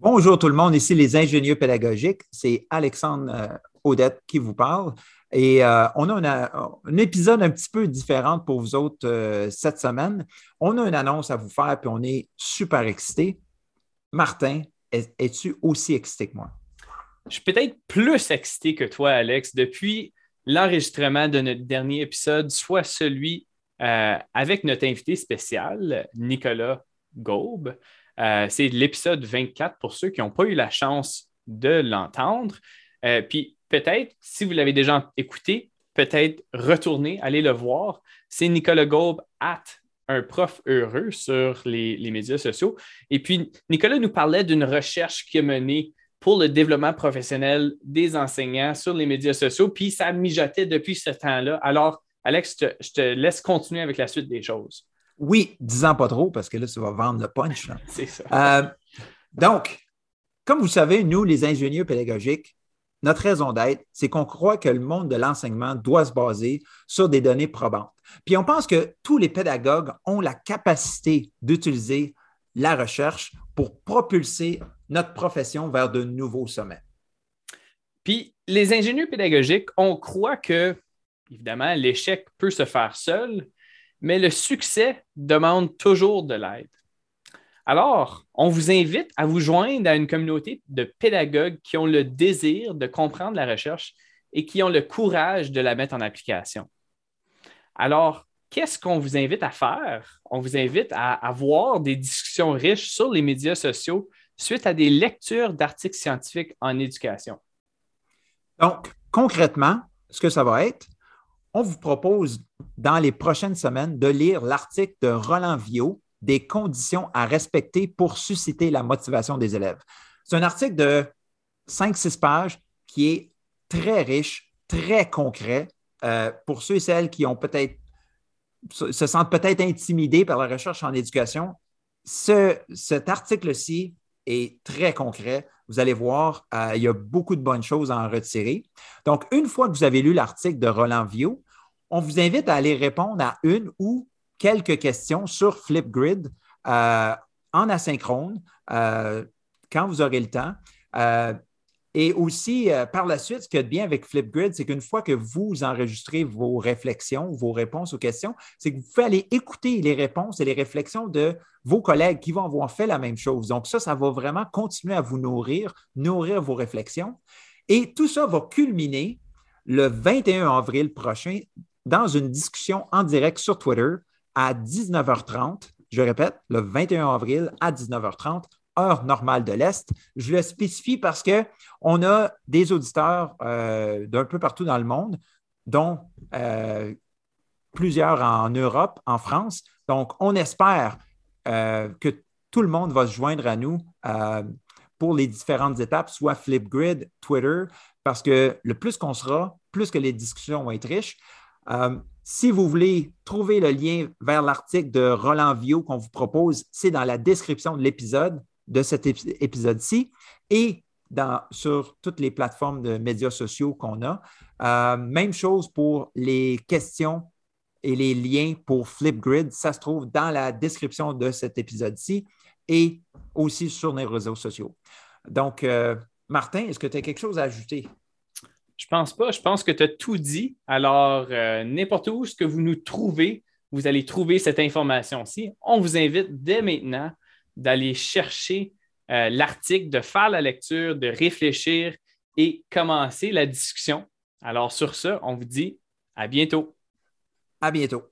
Bonjour tout le monde, ici les ingénieurs pédagogiques. C'est Alexandre euh, Odette qui vous parle. Et euh, on a un épisode un petit peu différent pour vous autres euh, cette semaine. On a une annonce à vous faire, puis on est super excités. Martin, es-tu aussi excité que moi? Je suis peut-être plus excité que toi, Alex, depuis l'enregistrement de notre dernier épisode, soit celui avec notre invité spécial, Nicolas Gaube. Euh, c'est l'épisode 24 pour ceux qui n'ont pas eu la chance de l'entendre. Euh, puis peut-être, si vous l'avez déjà écouté, peut-être retourner, aller le voir. C'est Nicolas Gaube at un prof heureux sur les, médias sociaux. Et puis, Nicolas nous parlait d'une recherche qui a mené pour le développement professionnel des enseignants sur les médias sociaux, puis ça mijotait depuis ce temps-là. Alors, Alex, je te laisse continuer avec la suite des choses. Oui, disant pas trop, parce que là, ça va vendre le punch. C'est ça. Euh, donc, comme vous savez, nous, les ingénieurs pédagogiques, notre raison d'être, c'est qu'on croit que le monde de l'enseignement doit se baser sur des données probantes. Puis on pense que tous les pédagogues ont la capacité d'utiliser la recherche pour propulser notre profession vers de nouveaux sommets. Puis les ingénieurs pédagogiques, on croit que, évidemment, l'échec peut se faire seul, mais le succès demande toujours de l'aide. Alors, on vous invite à vous joindre à une communauté de pédagogues qui ont le désir de comprendre la recherche et qui ont le courage de la mettre en application. Alors, qu'est-ce qu'on vous invite à faire? On vous invite à avoir des discussions riches sur les médias sociaux suite à des lectures d'articles scientifiques en éducation. Donc, concrètement, ce que ça va être, on vous propose dans les prochaines semaines de lire l'article de Roland Viau, Des conditions à respecter pour susciter la motivation des élèves. C'est un article de 5-6 pages qui est très riche, très concret euh, pour ceux et celles qui ont peut-être se sentent peut-être intimidés par la recherche en éducation. cet article-ci est très concret. Vous allez voir, euh, il y a beaucoup de bonnes choses à en retirer. Donc, une fois que vous avez lu l'article de Roland Viau, on vous invite à aller répondre à une ou quelques questions sur Flipgrid euh, en asynchrone euh, quand vous aurez le temps. Euh, et aussi, par la suite, ce qui est bien avec Flipgrid, c'est qu'une fois que vous enregistrez vos réflexions, vos réponses aux questions, c'est que vous pouvez aller écouter les réponses et les réflexions de vos collègues qui vont avoir fait la même chose. Donc, ça, ça va vraiment continuer à vous nourrir, nourrir vos réflexions. Et tout ça va culminer le 21 avril prochain dans une discussion en direct sur Twitter à 19h30. Je répète, le 21 avril à 19h30, heure normale de l'Est. Je le spécifie parce qu'on a des auditeurs euh, d'un peu partout dans le monde, dont euh, plusieurs en Europe, en France. Donc, on espère euh, que tout le monde va se joindre à nous pour les différentes étapes, soit Flipgrid, Twitter, parce que le plus qu'on sera, plus que les discussions vont être riches. Euh, si vous voulez trouver le lien vers l'article de Roland Vio qu'on vous propose, c'est dans la description de l'épisode, de cet épisode-ci, et sur toutes les plateformes de médias sociaux qu'on a. Euh, même chose pour les questions et les liens pour Flipgrid. Ça se trouve dans la description de cet épisode-ci et aussi sur les réseaux sociaux. Donc, euh, Martin, est-ce que tu as quelque chose à ajouter? Je pense pas. Je pense que tu as tout dit. Alors, euh, n'importe où ce que vous nous trouvez vous allez trouver cette information-ci. On vous invite dès maintenant d'aller chercher euh, l'article, de faire la lecture, de réfléchir et commencer la discussion. Alors sur ce, on vous dit à bientôt. À bientôt.